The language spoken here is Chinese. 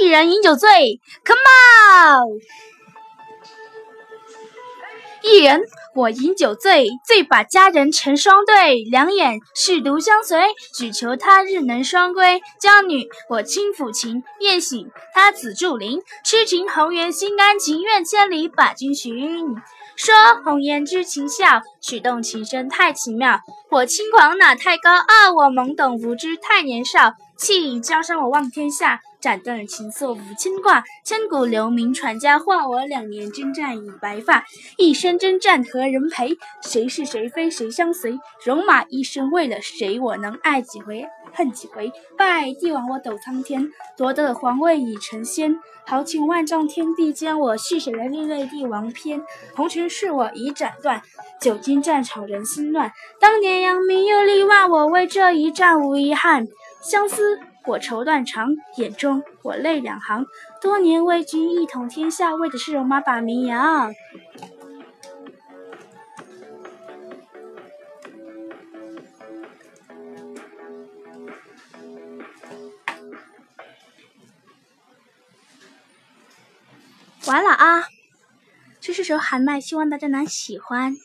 一人饮酒醉，Come on！一人我饮酒醉，醉把佳人成双对，两眼是独相随，只求他日能双归。娇女我轻抚琴，夜醒他紫竹林，痴情红颜心甘情愿千里把君寻。说红颜知情笑，曲动情深太奇妙。我轻狂哪太高傲，我懵懂无知太年少。弃江山我望天下，斩断情丝无牵挂。千古留名传佳话，我两年征战已白发。一生征战何人陪？谁是谁非谁相随？戎马一生为了谁？我能爱几回恨几回？拜帝王我斗苍天，夺得皇位已成仙。豪情万丈天地间，我续写了另类帝王篇。红尘事我已斩断，久经战场人心乱。当年扬名又立万，我为这一战无遗憾。相思我愁断肠，眼中我泪两行。多年为君一统天下，为的是戎马把名扬。完了啊，这是首喊麦，希望大家能喜欢。